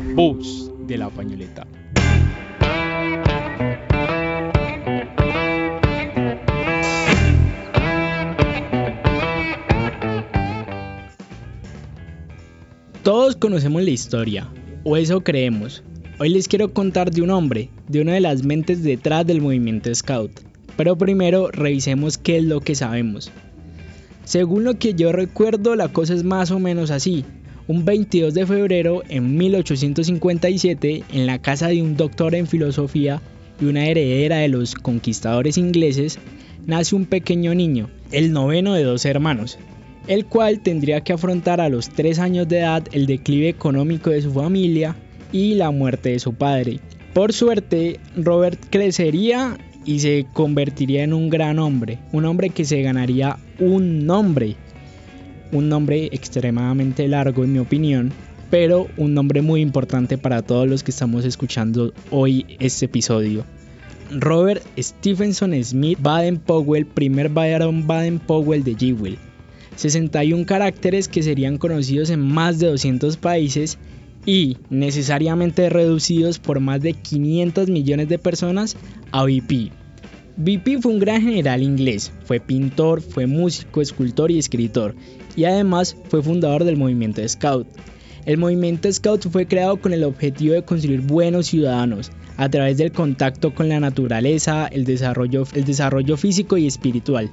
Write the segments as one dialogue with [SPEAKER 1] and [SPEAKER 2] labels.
[SPEAKER 1] de la pañoleta. Todos conocemos la historia, o eso creemos. Hoy les quiero contar de un hombre, de una de las mentes detrás del movimiento Scout. Pero primero revisemos qué es lo que sabemos. Según lo que yo recuerdo, la cosa es más o menos así. Un 22 de febrero en 1857, en la casa de un doctor en filosofía y una heredera de los conquistadores ingleses, nace un pequeño niño, el noveno de dos hermanos, el cual tendría que afrontar a los 3 años de edad el declive económico de su familia y la muerte de su padre. Por suerte, Robert crecería y se convertiría en un gran hombre, un hombre que se ganaría un nombre, un nombre extremadamente largo en mi opinión, pero un nombre muy importante para todos los que estamos escuchando hoy este episodio. Robert Stephenson Smith Baden Powell, primer Baron Baden Powell de Jewel 61 caracteres que serían conocidos en más de 200 países y necesariamente reducidos por más de 500 millones de personas a VP. VP fue un gran general inglés, fue pintor, fue músico, escultor y escritor, y además fue fundador del movimiento Scout. El movimiento Scout fue creado con el objetivo de construir buenos ciudadanos a través del contacto con la naturaleza, el desarrollo físico y espiritual,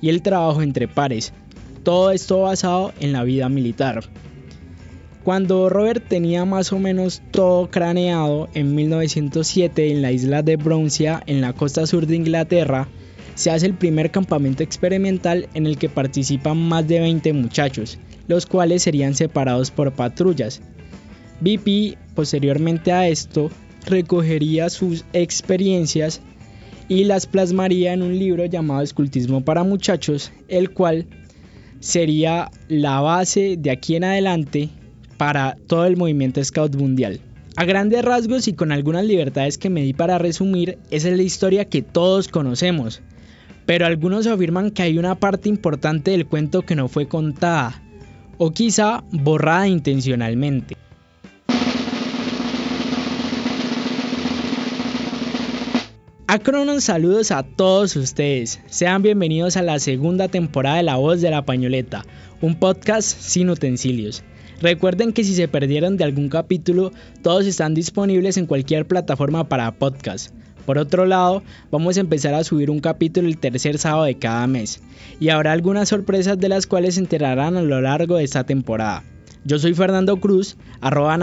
[SPEAKER 1] y el trabajo entre pares, todo esto basado en la vida militar. Cuando Robert tenía más o menos todo craneado en 1907 en la isla de Brouncia, en la costa sur de Inglaterra, se hace el primer campamento experimental en el que participan más de 20 muchachos, los cuales serían separados por patrullas. BP, posteriormente a esto, recogería sus experiencias y las plasmaría en un libro llamado Escultismo para Muchachos, el cual sería la base de aquí en adelante para todo el movimiento Scout mundial. A grandes rasgos y con algunas libertades que me di para resumir, esa es la historia que todos conocemos. Pero algunos afirman que hay una parte importante del cuento que no fue contada, o quizá borrada intencionalmente. Acronon saludos a todos ustedes. Sean bienvenidos a la segunda temporada de La Voz de la Pañoleta, un podcast sin utensilios. Recuerden que si se perdieron de algún capítulo, todos están disponibles en cualquier plataforma para podcast. Por otro lado, vamos a empezar a subir un capítulo el tercer sábado de cada mes, y habrá algunas sorpresas de las cuales se enterarán a lo largo de esta temporada. Yo soy Fernando Cruz, arroba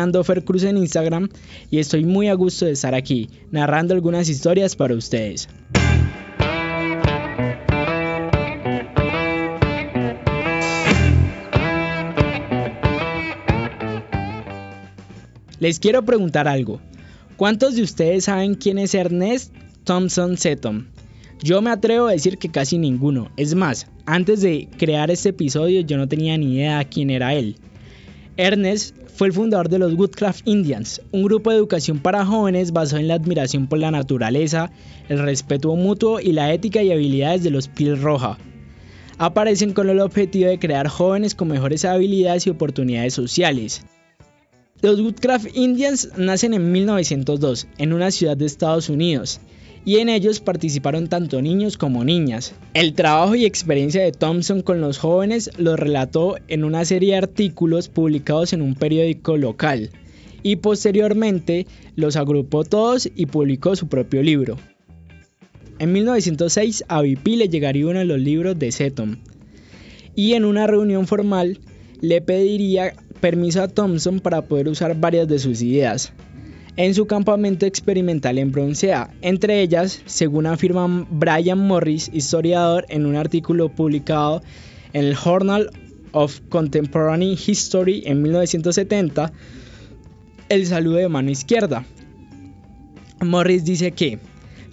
[SPEAKER 1] Cruz en Instagram y estoy muy a gusto de estar aquí, narrando algunas historias para ustedes. Les quiero preguntar algo. ¿Cuántos de ustedes saben quién es Ernest Thompson Seton? Yo me atrevo a decir que casi ninguno. Es más, antes de crear este episodio yo no tenía ni idea quién era él. Ernest fue el fundador de los Woodcraft Indians, un grupo de educación para jóvenes basado en la admiración por la naturaleza, el respeto mutuo y la ética y habilidades de los Piel Roja. Aparecen con el objetivo de crear jóvenes con mejores habilidades y oportunidades sociales. Los Woodcraft Indians nacen en 1902 en una ciudad de Estados Unidos y en ellos participaron tanto niños como niñas. El trabajo y experiencia de Thompson con los jóvenes lo relató en una serie de artículos publicados en un periódico local y posteriormente los agrupó todos y publicó su propio libro. En 1906 a BP le llegaría uno de los libros de Seton y en una reunión formal le pediría permiso a Thompson para poder usar varias de sus ideas en su campamento experimental en Broncea. Entre ellas, según afirma Brian Morris, historiador, en un artículo publicado en el Journal of Contemporary History en 1970, el saludo de mano izquierda. Morris dice que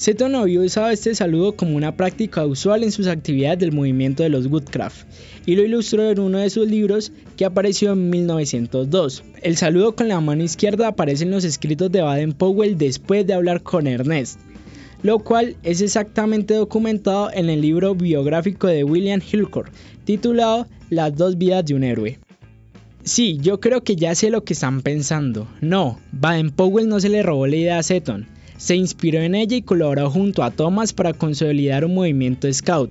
[SPEAKER 1] Seton había usado este saludo como una práctica usual en sus actividades del movimiento de los Woodcraft y lo ilustró en uno de sus libros que apareció en 1902. El saludo con la mano izquierda aparece en los escritos de Baden Powell después de hablar con Ernest, lo cual es exactamente documentado en el libro biográfico de William Hillcourt titulado Las dos vidas de un héroe. Sí, yo creo que ya sé lo que están pensando. No, Baden Powell no se le robó la idea a Seton. Se inspiró en ella y colaboró junto a Thomas para consolidar un movimiento scout.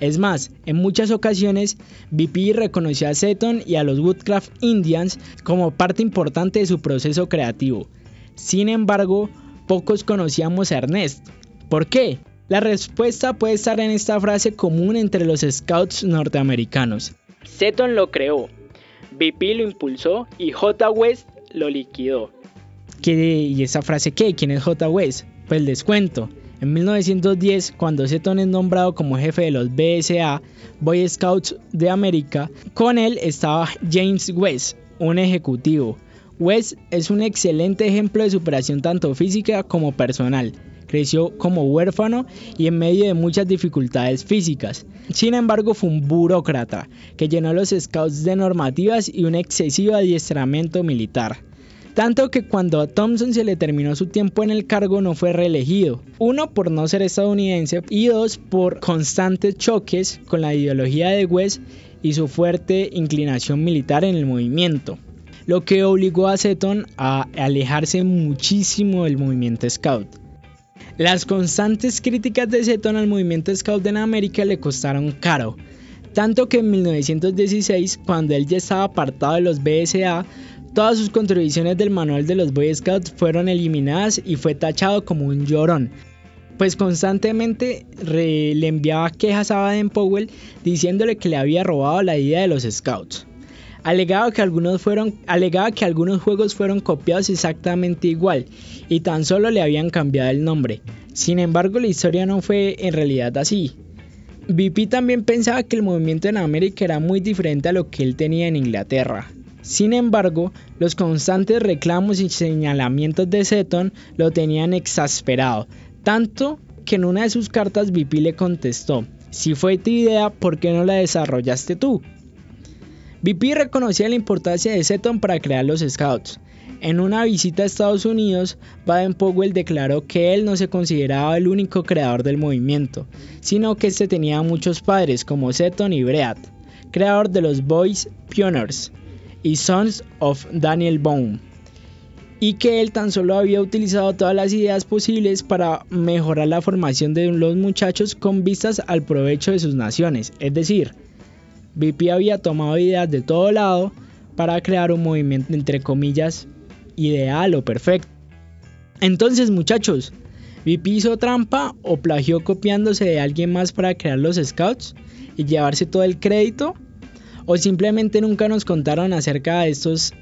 [SPEAKER 1] Es más, en muchas ocasiones, BP reconoció a Seton y a los Woodcraft Indians como parte importante de su proceso creativo. Sin embargo, pocos conocíamos a Ernest. ¿Por qué? La respuesta puede estar en esta frase común entre los scouts norteamericanos. Seton lo creó, BP lo impulsó y J. West lo liquidó. ¿Qué, ¿Y esa frase qué? ¿Quién es J. West? Pues les cuento. En 1910, cuando Seton es nombrado como jefe de los BSA, Boy Scouts de América, con él estaba James West, un ejecutivo. West es un excelente ejemplo de superación tanto física como personal. Creció como huérfano y en medio de muchas dificultades físicas. Sin embargo, fue un burócrata que llenó los scouts de normativas y un excesivo adiestramiento militar. Tanto que cuando a Thompson se le terminó su tiempo en el cargo no fue reelegido. Uno por no ser estadounidense y dos por constantes choques con la ideología de West y su fuerte inclinación militar en el movimiento. Lo que obligó a Seton a alejarse muchísimo del movimiento scout. Las constantes críticas de Seton al movimiento Scout en América le costaron caro, tanto que en 1916, cuando él ya estaba apartado de los BSA, todas sus contribuciones del manual de los Boy Scouts fueron eliminadas y fue tachado como un llorón, pues constantemente le enviaba quejas a Baden Powell diciéndole que le había robado la idea de los Scouts. Alegaba que, algunos fueron, alegaba que algunos juegos fueron copiados exactamente igual y tan solo le habían cambiado el nombre. Sin embargo, la historia no fue en realidad así. BP también pensaba que el movimiento en América era muy diferente a lo que él tenía en Inglaterra. Sin embargo, los constantes reclamos y señalamientos de Seton lo tenían exasperado, tanto que en una de sus cartas BP le contestó, si fue tu idea, ¿por qué no la desarrollaste tú? BP reconocía la importancia de Seton para crear los Scouts. En una visita a Estados Unidos, Baden Powell declaró que él no se consideraba el único creador del movimiento, sino que este tenía muchos padres como Seton y Breat, creador de los Boys Pioneers y Sons of Daniel Boone, y que él tan solo había utilizado todas las ideas posibles para mejorar la formación de los muchachos con vistas al provecho de sus naciones, es decir, BP había tomado ideas de todo lado para crear un movimiento entre comillas ideal o perfecto. Entonces muchachos, ¿BP hizo trampa o plagió copiándose de alguien más para crear los scouts y llevarse todo el crédito? ¿O simplemente nunca nos contaron acerca de estos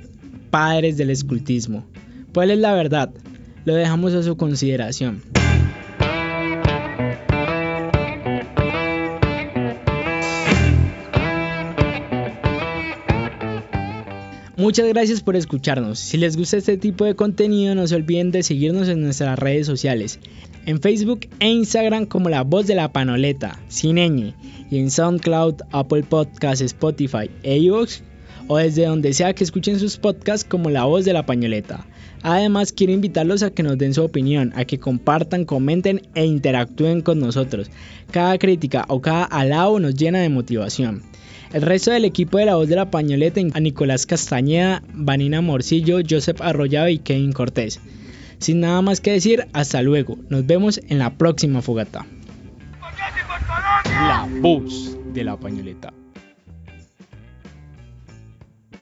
[SPEAKER 1] padres del escultismo? ¿Cuál es la verdad? Lo dejamos a su consideración. Muchas gracias por escucharnos. Si les gusta este tipo de contenido, no se olviden de seguirnos en nuestras redes sociales. En Facebook e Instagram como La Voz de la Panoleta, sin y en SoundCloud, Apple Podcasts, Spotify e iVoox, o desde donde sea que escuchen sus podcasts como La Voz de la Pañoleta. Además, quiero invitarlos a que nos den su opinión, a que compartan, comenten e interactúen con nosotros. Cada crítica o cada alabo nos llena de motivación. El resto del equipo de la voz de la pañoleta a Nicolás Castañeda, Vanina Morcillo, Joseph Arroyado y Kevin Cortés. Sin nada más que decir, hasta luego. Nos vemos en la próxima fogata. La voz de la pañoleta.